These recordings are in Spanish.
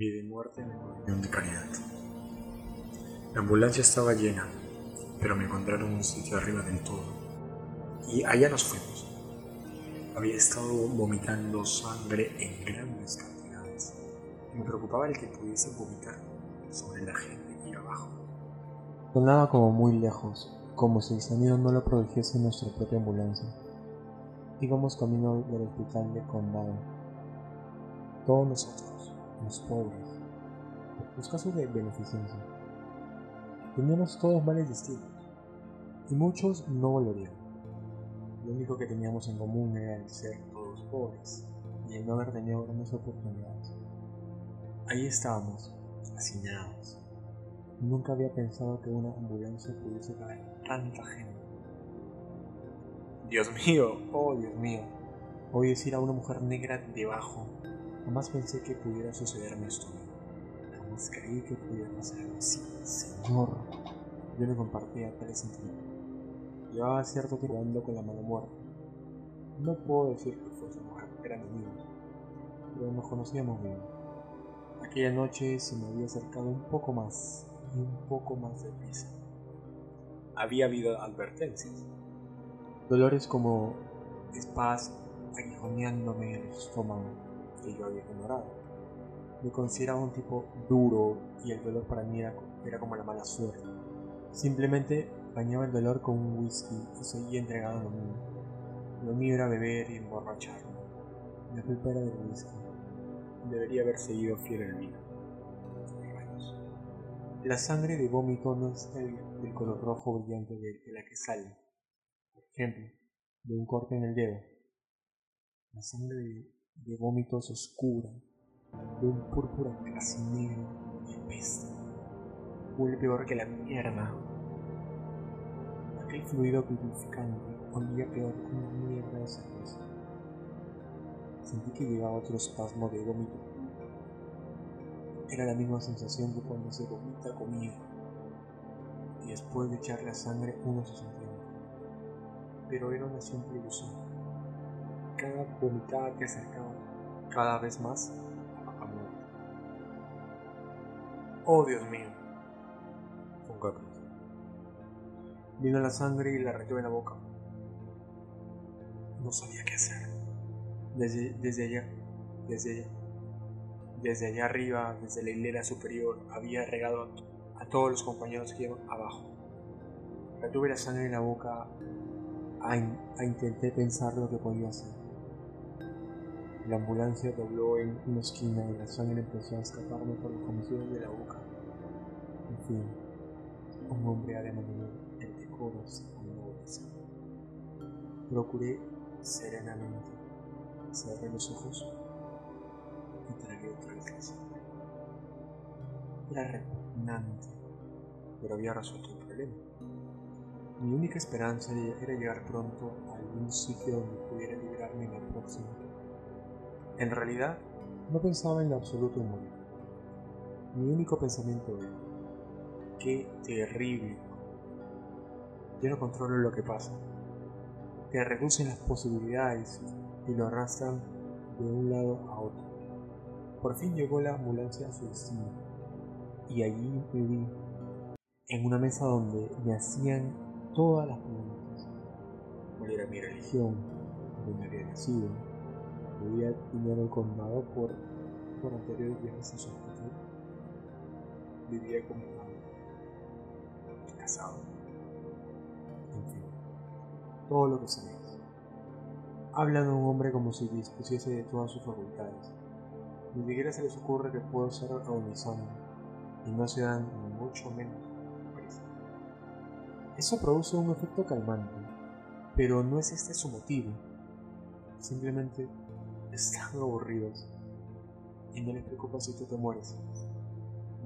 vida y muerte en el pabellón de caridad. La ambulancia estaba llena, pero me encontraron un sitio arriba del todo. Y allá nos fuimos. Había estado vomitando sangre en grandes cantidades. Me preocupaba el que pudiese vomitar sobre la gente aquí abajo. Sonaba como muy lejos, como si el sonido no lo produjese nuestra propia ambulancia. Íbamos camino del hospital de condado. Todos nosotros, los pobres, los casos de beneficencia. Teníamos todos males distintos, y muchos no volverían. Lo único que teníamos en común era el ser todos pobres y el no haber tenido grandes oportunidades. Ahí estábamos, hacinados. Nunca había pensado que una ambulancia pudiese traer tanta gente. Dios mío, oh Dios mío, oí decir a una mujer negra debajo. Jamás pensé que pudiera sucederme esto. Jamás creí que pudiera pasar así, Señor. Yo no compartía tales sentimientos. Llevaba cierto tiempo jugando con la mala muerte. No puedo decir que fuese mujer, eran amigos, pero nos conocíamos bien. Aquella noche se me había acercado un poco más y un poco más de prisa. Había habido advertencias. Dolores como espadas aguijoneándome el estómago que yo había ignorado. Me consideraba un tipo duro y el dolor para mí era, era como la mala suerte. Simplemente bañaba el dolor con un whisky y seguía entregado a lo mío. Lo mío era beber y emborracharme. La culpa era del whisky. Debería haber seguido fiel al vino. La sangre de vómito no es el, del color rojo brillante de, la que sale. Por ejemplo, de un corte en el dedo. La sangre de vómito es oscura, de un púrpura casi negro y apesta. Huele peor que la mierda. Aquel fluido vivificante olía peor que una mierda de cerveza. Sentí que llegaba otro espasmo de vómito. Era la misma sensación que cuando se vomita comida y después de echar la sangre uno se sentía Pero era una simple ilusión. Cada vomitada que acercaba cada vez más a muerte. Oh Dios mío. Capricho. Vino la sangre y la retuve en la boca. No sabía qué hacer. Desde, allá, desde allá, desde allá arriba, desde la hilera superior, había regado a todos los compañeros que iban abajo. Retuve la sangre en la boca a, in, a intenté pensar lo que podía hacer. La ambulancia dobló en una esquina y la sangre empezó a escaparme por los comisiones de la boca. En fin, un hombre ha de mantener el decoro cuando sangre. Procuré serenamente, cerré los ojos y tragué otra vez. Era repugnante, pero había resuelto el problema. Mi única esperanza era llegar pronto a algún sitio donde pudiera librarme en la próxima. En realidad, no pensaba en lo absoluto en morir. Mi único pensamiento era, qué terrible. Yo no controlo lo que pasa. Te reducen las posibilidades y lo arrastran de un lado a otro. Por fin llegó la ambulancia a su destino y allí me vi en una mesa donde me hacían todas las preguntas. ¿Cuál era mi religión? ¿Dónde había nacido? ¿Había dinero condado por, por anteriores viajes a su hospital? ¿Vivía mi padre? ¿Casado? En fin, todo lo que sabéis. Hablan de un hombre como si dispusiese de todas sus facultades. Ni siquiera se les ocurre que puedo ser agonizando, y no se dan mucho menos. Eso produce un efecto calmante, pero no es este su motivo. Simplemente están aburridos y no les preocupa si tú te mueres,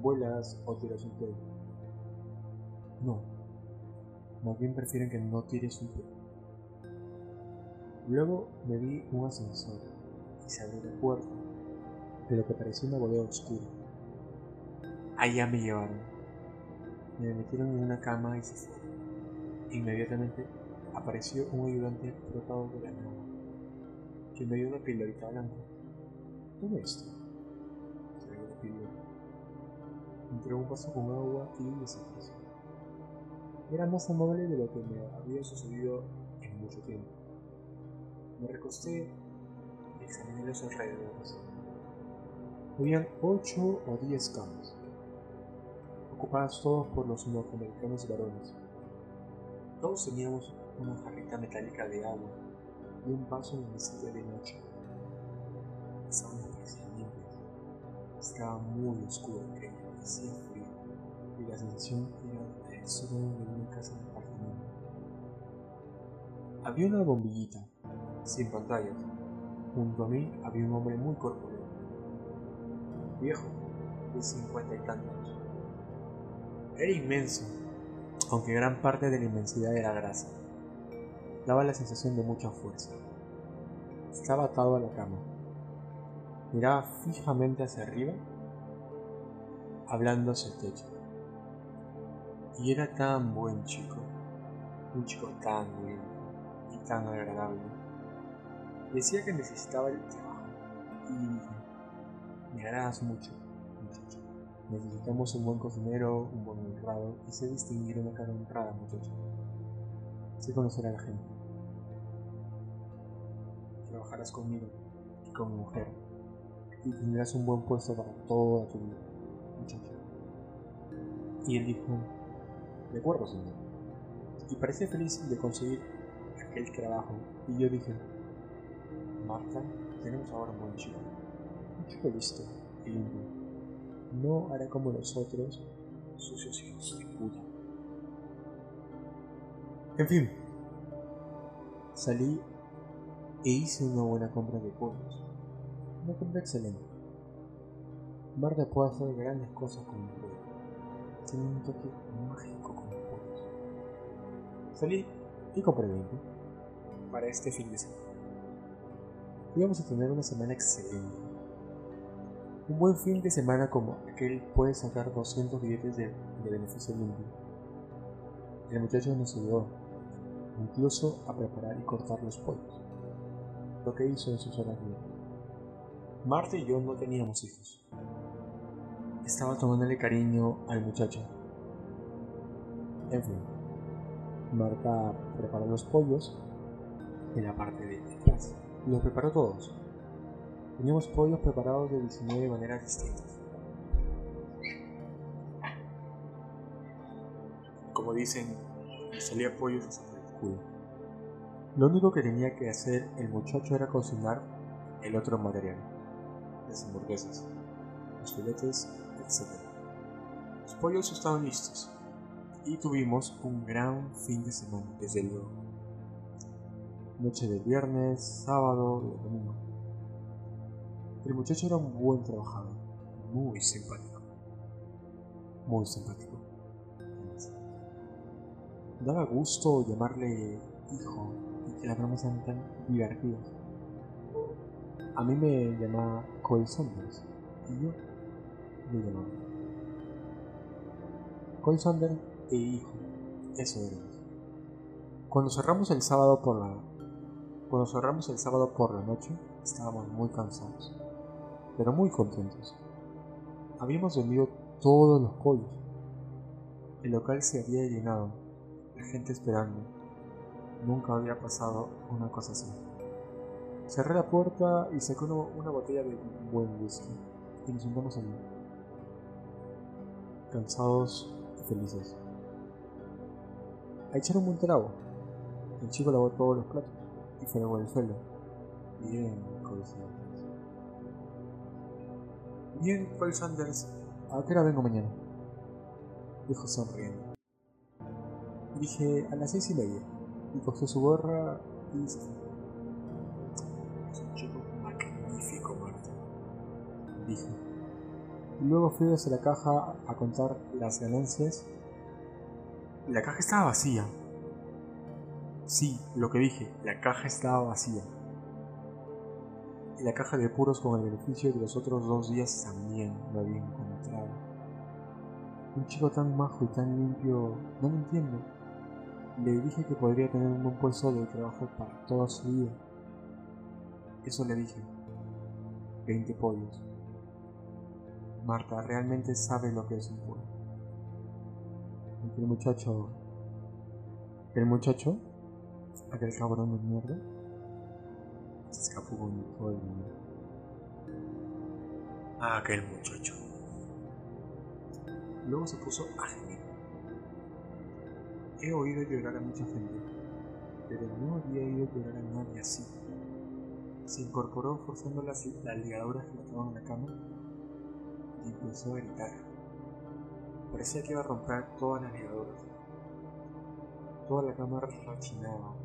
vuelas o tiras un pedo. No, más bien prefieren que no tires un pedo. Luego me vi un ascensor y se abrió la puerta de lo que parecía una bodega oscura. Allá me llevaron. Me metieron en una cama y se fueron. Inmediatamente apareció un ayudante brotado de la nada, que me dio una pildorita blanca. ¿Dónde esto? Ve una píldora. entregó un vaso con agua y desapareció. Era más amable de lo que me había sucedido en mucho tiempo. Me recosté y examiné los alrededores. Habían ocho o diez camas, ocupadas todos por los norteamericanos varones. Todos teníamos una jarrita metálica de agua y un vaso en mesita de noche. Parecían limpias. Estaba muy oscuro aquello, hacía frío, y la sensación era de solo en una casa de apartamento. Había una bombillita, sin pantallas. Junto a mí había un hombre muy corpulento, viejo, de cincuenta y tantos. Era inmenso, aunque gran parte de la inmensidad era grasa. Daba la sensación de mucha fuerza. Estaba atado a la cama. Miraba fijamente hacia arriba, hablando hacia el techo. Y era tan buen chico, un chico tan lindo y tan agradable. Decía que necesitaba el trabajo y dije, me agradas mucho, muchacho. Necesitamos un buen cocinero, un buen honrado y sé distinguir una cara honrada, muchacho. Sé conocer a la gente. Trabajarás conmigo y con mi mujer y tendrás un buen puesto para toda tu vida. Y él dijo, de acuerdo, señor. Y parecía feliz de conseguir aquel trabajo. Y yo dije, Marta, tenemos ahora un buen chico. Un chico listo y limpio. No hará como los otros sucios hijos de puta. En fin, salí e hice una buena compra de pollos. Una compra excelente. Marta puede hacer grandes cosas con un pollo. Tiene un toque mágico con los pollos. Salí y compré 20 para este fin de semana. Íbamos a tener una semana excelente. Un buen fin de semana como aquel puede sacar 200 billetes de, beneficio limpio. El muchacho nos ayudó, incluso a preparar y cortar los pollos, lo que hizo en sus horas libres. Marta y yo no teníamos hijos. Estaba tomándole cariño al muchacho. En fin, Marta preparó los pollos en la parte de atrás. Los preparó todos. Teníamos pollos preparados de 19 maneras distintas. Como dicen, salía pollos hasta el culo. Lo único que tenía que hacer el muchacho era cocinar el otro material. Las hamburguesas, los filetes, etc. Los pollos estaban listos. Y tuvimos un gran fin de semana, desde luego. Noche de viernes, sábado domingo. El muchacho era un buen trabajador, muy simpático. Muy simpático. Daba gusto llamarle hijo que las bromas sean tan divertidas. A mí me llamaba Cole Saunders y yo le llamaba. Cole Saunders e hijo, eso éramos. Cuando cerramos el sábado por la cuando cerramos el sábado por la noche, estábamos muy cansados, pero muy contentos. Habíamos vendido todos los pollos. El local se había llenado, la gente esperando. Nunca había pasado una cosa así. Cerré la puerta y saqué una, botella de buen whisky y nos sentamos allí, cansados y felices. A echar un buen trago. El chico lavó todos los platos y fregó el suelo. Bien, Cole Sanders. Bien, Cole Sanders. ¿A qué hora vengo mañana? Dijo sonriendo. Dije a las seis y media. Y cogió su gorra y. Es un chico magnífico, Marta. Dije. Y luego fui hacia la caja a contar las ganancias. La caja estaba vacía. Sí, lo que dije, la caja estaba vacía. Y la caja de puros con el beneficio de los otros dos días también lo había encontrado. Un chico tan majo y tan limpio, no lo entiendo. Le dije que podría tener un buen puesto de trabajo para toda su vida. Eso le dije. Veinte pollos. Marta realmente sabe lo que es un pueblo. El muchacho. El muchacho, aquel cabrón de mierda, se escapó con todo el mundo. Ah, aquel muchacho. Luego se puso a gemir. He oído llorar a mucha gente, pero no había oído llorar a nadie así. Se incorporó forzando las, las ligaduras que estaban en la cama y empezó a gritar. Parecía que iba a romper todas las ligaduras. Toda la cama rechinaba.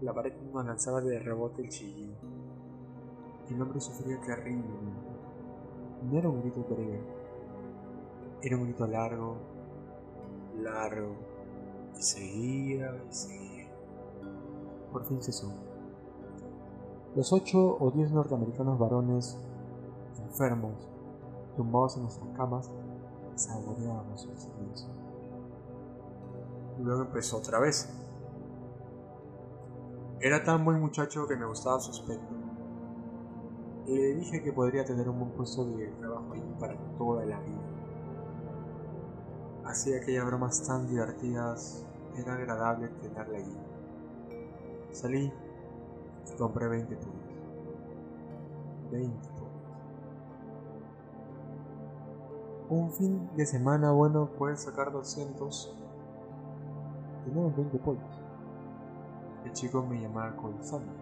La pared nos lanzaba de rebote el chillido. El hombre sufría terriblemente. No era un grito breve. Era un grito largo, largo, y seguía y seguía. Por fin cesó. Los ocho o diez norteamericanos varones enfermos, tumbados en nuestras camas, saboreábamos el silencio. Luego empezó otra vez. Era tan buen muchacho que me gustaba su aspecto. Le dije que podría tener un buen puesto de trabajo ahí para toda la vida. Hacía aquellas bromas tan divertidas, era agradable tenerla allí. Salí y compré 20 puntos. 20 puntos. Un fin de semana bueno puedes sacar 200. Tenemos 20 pollos. El chico me llamaba Colzano.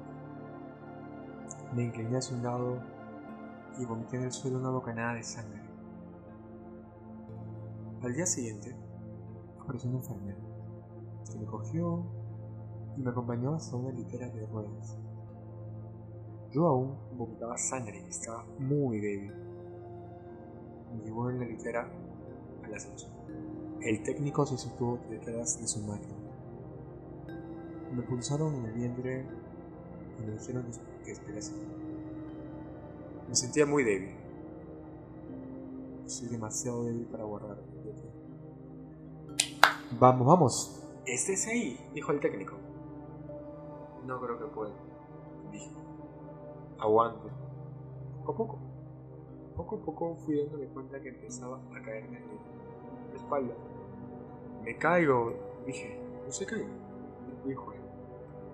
Me incliné hacia un lado y vomité en el suelo una bocanada de sangre. Al día siguiente, apareció una enfermera me cogió y me acompañó hasta una litera de ruedas. Yo aún vomitaba sangre y estaba muy débil. Me llevó en la litera al ascensor. El técnico se situó detrás de su máquina. Me pulsaron en el vientre y me dijeron que esperase. Me sentía muy débil. Soy demasiado débil para guardar. Vamos, vamos. Estés ahí, dijo el técnico. No creo que pueda, dije. Aguante. Poco a poco. Poco a poco fui dándome cuenta que empezaba a caerme la espalda. Me caigo, dije. No se caiga, dijo él.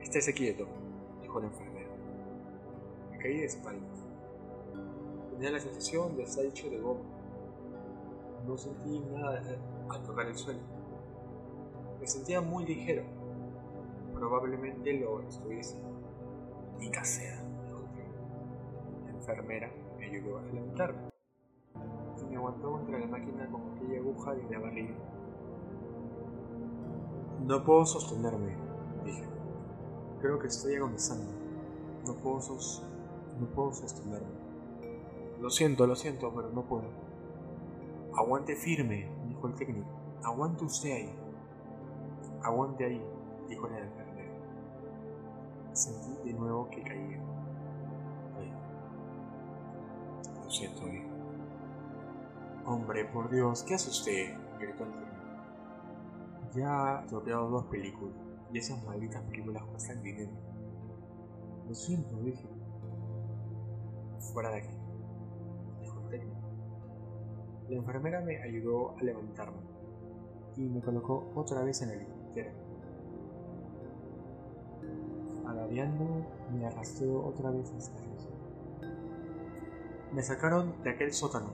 Estése quieto, dijo la enfermera. Me caí de espaldas. Tenía la sensación de estar hecho de goma. No sentí nada al tocar el suelo. Me sentía muy ligero. Probablemente lo estuviese. Casera, dijo La enfermera me ayudó a levantarme y me aguantó contra la máquina con aquella aguja de la barriga. No puedo sostenerme, dije. Creo que estoy agonizando. No puedo, sos no puedo sostenerme. Lo siento, lo siento, pero no puedo. Aguante firme, dijo el técnico. Aguante usted ahí. Aguante ahí, dijo la enfermera. Sentí de nuevo que caía. Lo siento, hijo. Hombre, por Dios, ¿qué hace usted? gritó el técnico. Ya he toreado dos películas y esas malditas películas cuestan dinero. Lo siento, dije. Fuera de aquí, dijo. La enfermera me ayudó a levantarme y me colocó otra vez en el Agaviando, me arrastró otra vez a escaleras. Me sacaron de aquel sótano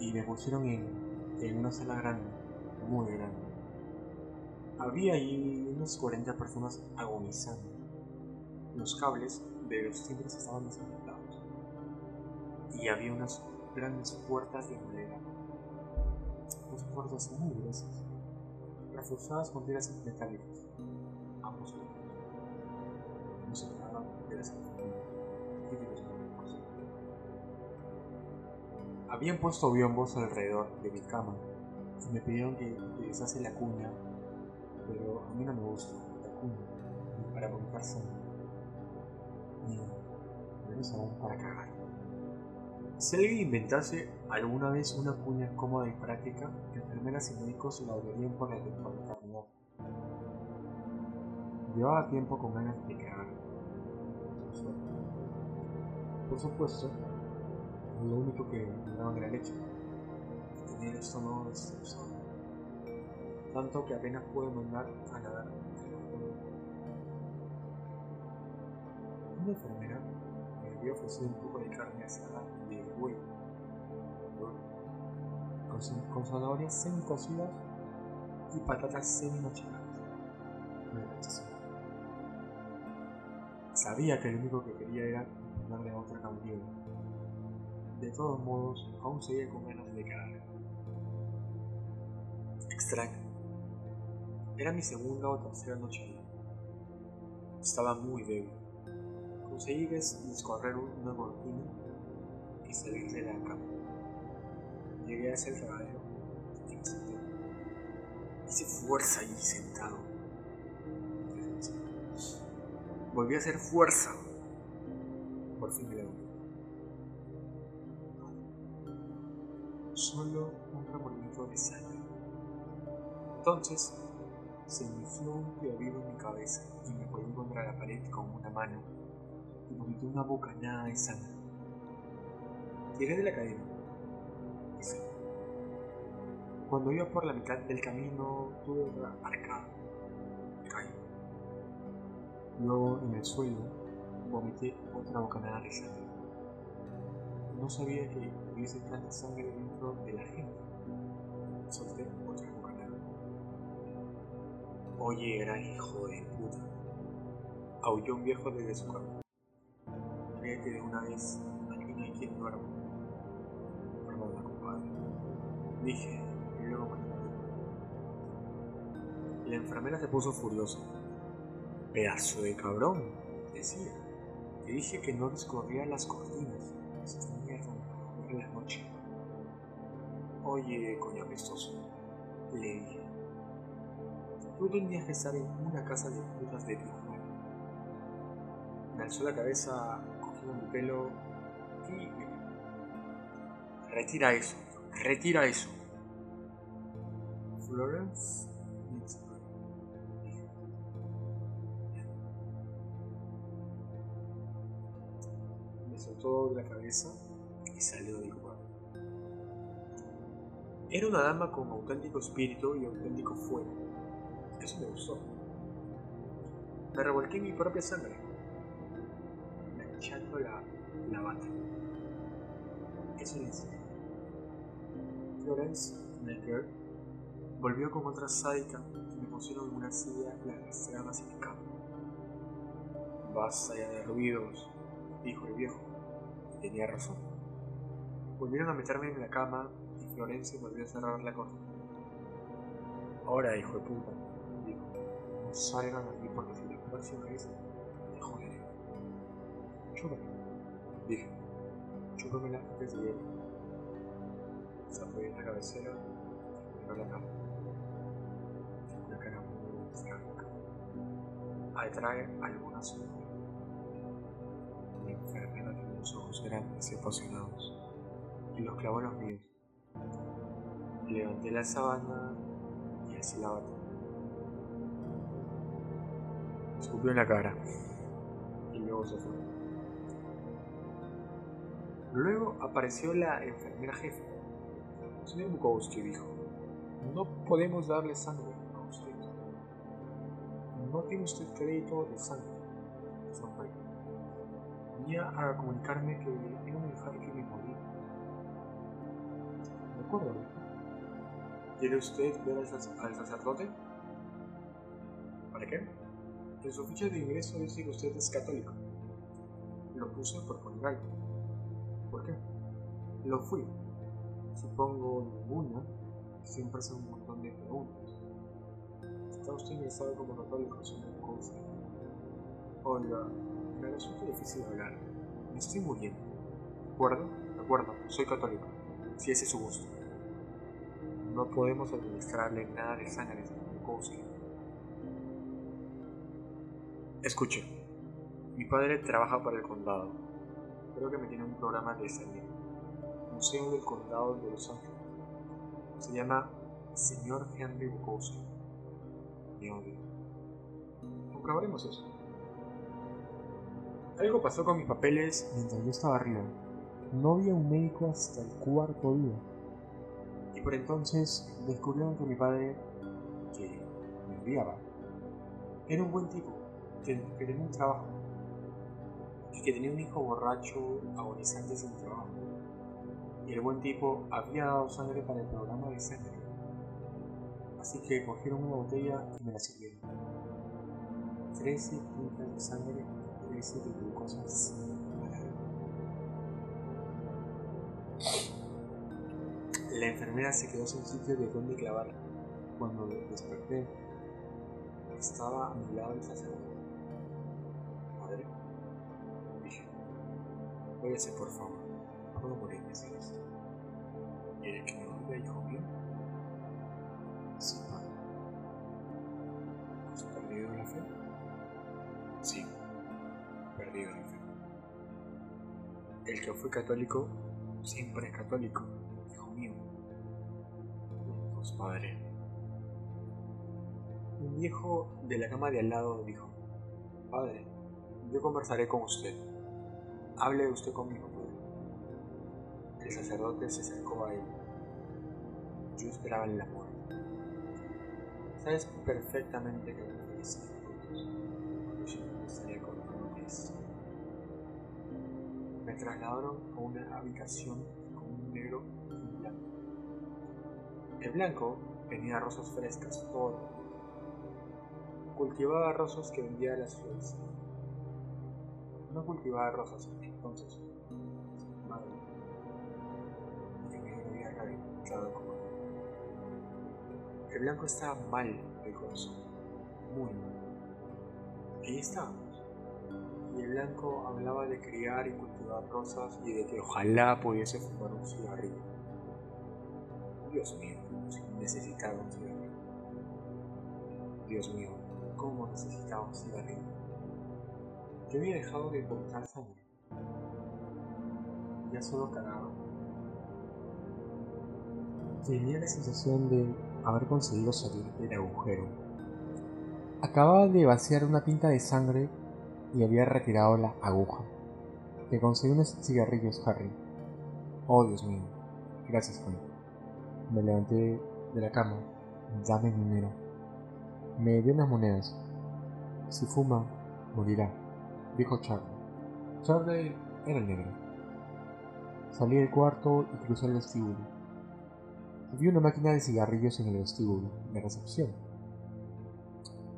y me pusieron en, una sala grande, muy grande. Había allí unas 40 personas agonizando. Los cables de los timbres estaban desconectados. Y había unas grandes puertas de madera. Unas puertas muy gruesas, reforzadas con tiras metálicas. Ambos lados. Nos separaban de las y. Habían puesto biombos alrededor de mi cama y me pidieron que utilizase la cuña pero a mí no me gusta la cuña, ni para montar sangre, ni menos aún para cagar. Si alguien inventase alguna vez una cuña cómoda y práctica, enfermeras y médicos la odiarían por la eternidad. Llevaba tiempo con ganas de cagar. Por supuesto, lo único que me daban era leche, estómago destrozado, tanto que apenas pude mandar a nadar. Una enfermera me había ofrecido un poco de carne asada de huevo, con, con zanahorias semi cocidas y patatas semi machacadas. Me rechazó. Sabía que lo único que quería era darle otra campeona. De todos modos, aún seguía con ganas de caer. Extraño. Era mi segunda o tercera noche. Estaba muy débil. Conseguí descorrer una cortina y salir de la cama. Llegué hacia el fregadero y me senté. Hice fuerza allí sentado. Volví a hacer fuerza. Por fin me levanté. Solo un remolino de sangre. Entonces, se inició un piolín en mi cabeza y me apoyé contra la pared con una mano y vomité una bocanada de sangre. Tiré de la cadena. Cuando iba por la mitad del camino, tuve una arcada. Caí. Luego, en el suelo, vomité otra bocanada de sangre. No sabía que hubiese tanta sangre dentro de la gente. Solté otra bocanada. Oye, gran hijo de puta. Aulló un viejo desde su cama. Créete de una vez, no hay quien duerma. Perdona, compadre. Dije, y luego me La enfermera se puso furiosa. Pedazo de cabrón, decía. Te dije que no descorría las cortinas. Esas mierdas en la noche. Oye, coño apestoso, le dije. Tú tenías que estar en una casa de putas de Tijuana. Me alzó la cabeza, mi pelo y Retira eso, retira eso. Florence. Me soltó de la cabeza y salió del cuarto. Era una dama con auténtico espíritu y auténtico fuego. Eso me gustó. Me revolqué mi propia sangre, manchando la, la bata. Eso le hice. Florence Necker volvió con otra sádica y me pusieron en una silla la arrastraron hacia mi cama. Basta ya de ruidos, dijo el viejo. Tenía razón. Volvieron a meterme en la cama y Florencia volvió a cerrar la cortina. Ahora, hijo de puta, dijo, no salgan aquí porque si la próxima vez. Chúpame, dije. Chúpamela antes de ir. Se apoyó en la cabecera y miró la cama. Una cara muy franca. Atrae alguna sombra. La enfermera tenía unos ojos grandes y apasionados y los clavó los míos. Levanté la sábana y así la bata. Escupió en la cara y luego se fue. Luego apareció la enfermera jefe. Señor Bukowski dijo, no podemos darle sangre a usted. No tiene usted crédito de sangre. Sonreí. Venía a comunicarme que era un infarto que me moría. ¿De acuerdo? ¿Quiere usted ver al, sac- sacerdote? ¿Para qué? En su ficha de ingreso dice que usted es católico. Lo puse por poner algo. ¿Por qué? Lo fui. Supongo ninguna. Siempre hacen un montón de preguntas. ¿Está usted ingresado como católico, señor Bukowski? Oiga, me resulta difícil hablar. Me estoy muriendo. ¿De acuerdo? De acuerdo, soy católico. Si ese es su gusto. No podemos administrarle nada de sangre, señor Bukowski. Escuche, mi padre trabaja para el condado. Creo que me tiene un programa de salud. Museo del Condado de Los Ángeles. Se llama Señor Henry Bukowski. Me odio. Comprobaremos eso. Algo pasó con mis papeles mientras yo estaba arriba. No había un médico hasta el cuarto día. Y por entonces descubrieron que mi padre, que me odiaba, era un buen tipo, que, tenía un trabajo que tenía un hijo borracho agonizante sin trabajo. Y el buen tipo había dado sangre para el programa de sangre. Así que cogieron una botella y me la sirvieron. Trece puntas de sangre trece de glucosa La enfermera se quedó sin sitio de dónde clavarla. Cuando desperté, estaba a mi lado el sacerdote. Por favor, puedo morir sin esto. ¿Quiere que me olvide, hijo mío? Sí, padre. ¿Has perdido la fe? Sí, perdido la fe. El que fue católico siempre es católico, hijo mío. Pues padre. Un viejo de la cama de al lado dijo, Padre, yo conversaré con usted. Hable usted conmigo, padre. El sacerdote se acercó a él. Yo esperaba en la muerte. Sabes perfectamente que me feliz yo me estaría contando esto. Me trasladaron a una habitación con un negro y un blanco. El blanco tenía rosas frescas todo Cultivaba rosas que vendía a las flores. No cultivaba rosas entonces. Madre. Como El blanco estaba mal del corazón. Muy mal. Ahí estábamos. Y el blanco hablaba de criar y cultivar rosas y de que ojalá pudiese fumar un cigarrillo. Dios mío, necesitaba un cigarrillo. Dios mío, cómo necesitaba un cigarrillo. Yo había dejado de contar sangre. Ya solo cagaba. Tenía la sensación de haber conseguido salir del agujero. Acababa de vaciar una pinta de sangre y había retirado la aguja. Te conseguí unos cigarrillos, Harry. Oh, Dios mío. Gracias, Juan. Me levanté de la cama. Dame dinero. Me dio unas monedas. Si fuma, morirá, dijo Charlie. Charlie era negro. Salí del cuarto y crucé el vestíbulo. Vi una máquina de cigarrillos en el vestíbulo, de recepción.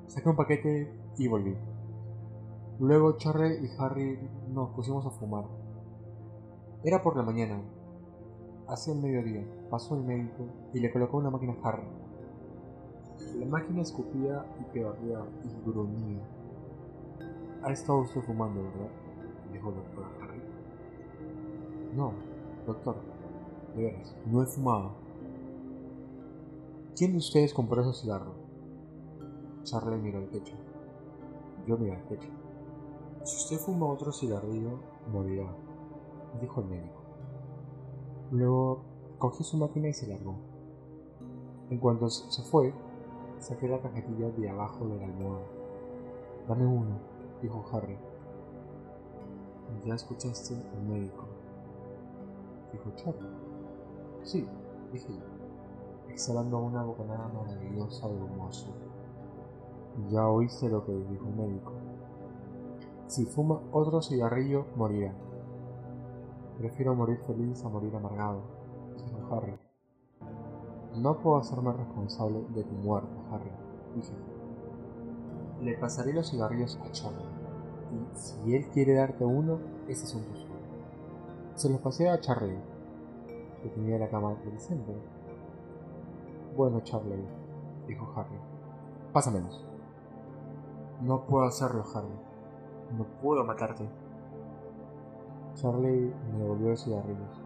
Saqué un paquete y volví. Luego Charlie y Harry nos pusimos a fumar. Era por la mañana. Hacia el mediodía pasó el médico y le colocó una máquina a Harry. La máquina escupía y pedaleaba y gruñía. Ha estado usted fumando, ¿verdad? dijo el doctor. No, doctor, de veras, no he fumado. ¿Quién de ustedes compró esos cigarros? Charlie miró al techo. Yo miré al techo. Si usted fuma otro cigarrillo, morirá, dijo el médico. Luego cogió su máquina y se largó. En cuanto se fue, Saqué la cajetilla de abajo de la almohada. Dame uno, dijo Harry. ¿Ya escuchaste al médico? Dijo Charlie. Sí, dije yo, exhalando una bocanada maravillosa de humo azul. Ya oíste lo que dijo el médico. Si fuma otro cigarrillo, morirá. Prefiero morir feliz a morir amargado, dijo Harry. No puedo hacerme responsable de tu muerte, Harry, dije. Le pasaré los cigarrillos a Charlie, y si él quiere darte uno, ese es un. Se los pasé a Charlie, que tenía la cama del centro. Bueno, Charlie, dijo Harry, pásamelos. No puedo hacerlo, Harry. No puedo matarte. Charlie me devolvió los cigarrillos.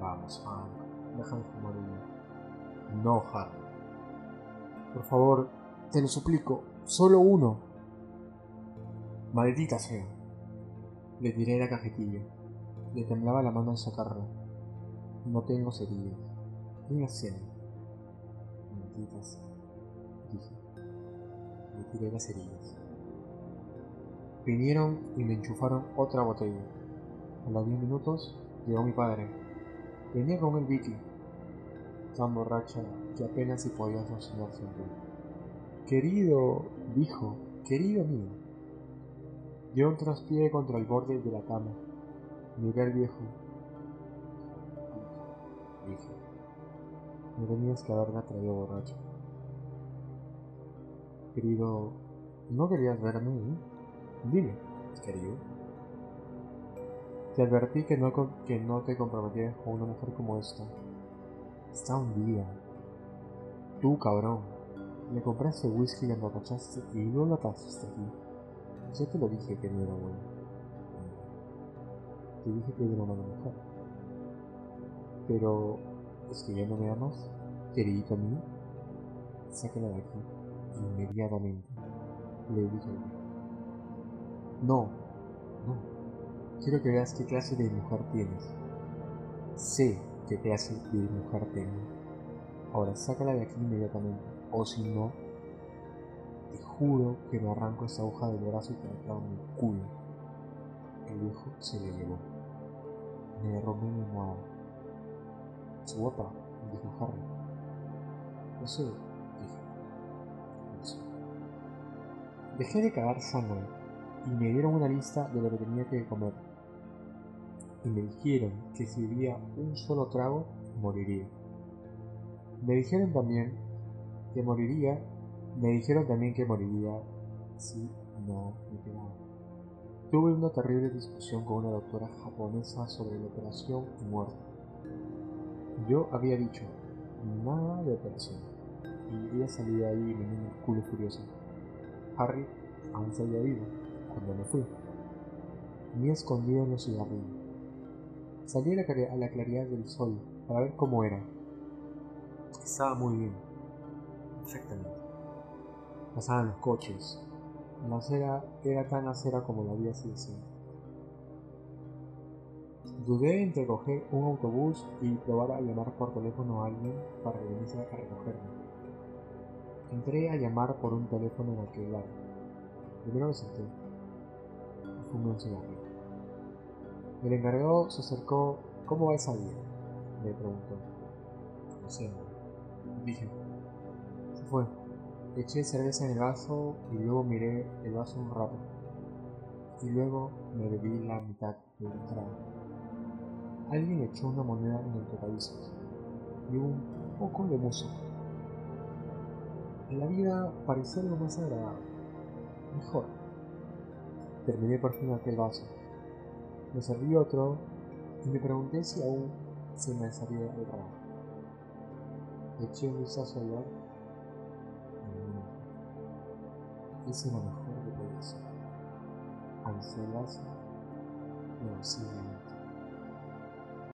Vamos, Hank, déjame fumar uno. No, Harry. Por favor, te lo suplico, solo uno. Maldita sea. Le tiré la cajetilla. Le temblaba la mano al sacarlo. No tengo cerillas. Tengo cien. Maldita. Dije. Le tiré las cerillas. Vinieron y me enchufaron otra botella. A los diez minutos llegó mi padre. Venía con el Vicky tan borracha que apenas si podía sostenerse en pie. Querido, dijo, querido mío. Dio un traspié contra el borde de la cama. Miré al viejo. Dije, no tenías que haberme traído borracho. Querido, ¿no querías verme? Eh? Dime, querido. Te advertí que no, que no te comprometieras con una mujer como esta. Está hundida. Tú, cabrón, le compraste whisky y la emborrachaste y no la trajiste aquí. Yo te lo dije que no era bueno. Te dije que era una mujer. Pero, ¿es que ya no me amas? Queridito mío, sácala de aquí, inmediatamente. Le dije. No, no. Quiero que veas qué clase de mujer tienes. Sé qué clase de mujer tengo. Ahora sácala de aquí inmediatamente. O si no, te juro que me arranco esa hoja del brazo y te la clavo en el culo. El viejo se le llevó. Derrumé mi almohada. Es guapa, dijo Harry. No sé, dije. No sé. Dejé de cagar sangre y me dieron una lista de lo que tenía que comer y me dijeron que si bebía un solo trago, moriría. Me dijeron también que moriría, me dijeron también que moriría si no me pegaba. Tuve una terrible discusión con una doctora japonesa sobre la operación muerte. Yo había dicho, nada de operación, y ella salía ahí en un culo furioso. Harry aún se había ido cuando me fui. Me escondido en los cigarrillos. Salí a la, claridad del sol para ver cómo era. Estaba muy bien. Perfectamente. Pasaban los coches. La acera era tan acera como la vida sido Dudé entre coger un autobús y probar a llamar por teléfono a alguien para que viniese a recogerme. Entré a llamar por un teléfono en alquiler. Primero me senté. Fumé un cigarrillo. El encargado se acercó. ¿Cómo va esa vida? Me preguntó. Como siempre. Dije. Se fue. Eché cerveza en el vaso y luego miré el vaso un rato. Y luego me bebí la mitad de un trago. Alguien echó una moneda en el tocadiscos y un poco de música. La vida parecía algo más agradable. Mejor. Terminé por fin aquel vaso me serví otro y me pregunté si aún se me salía el. Eché un vistazo al hice lo mejor que hacer. Alcé el lazo y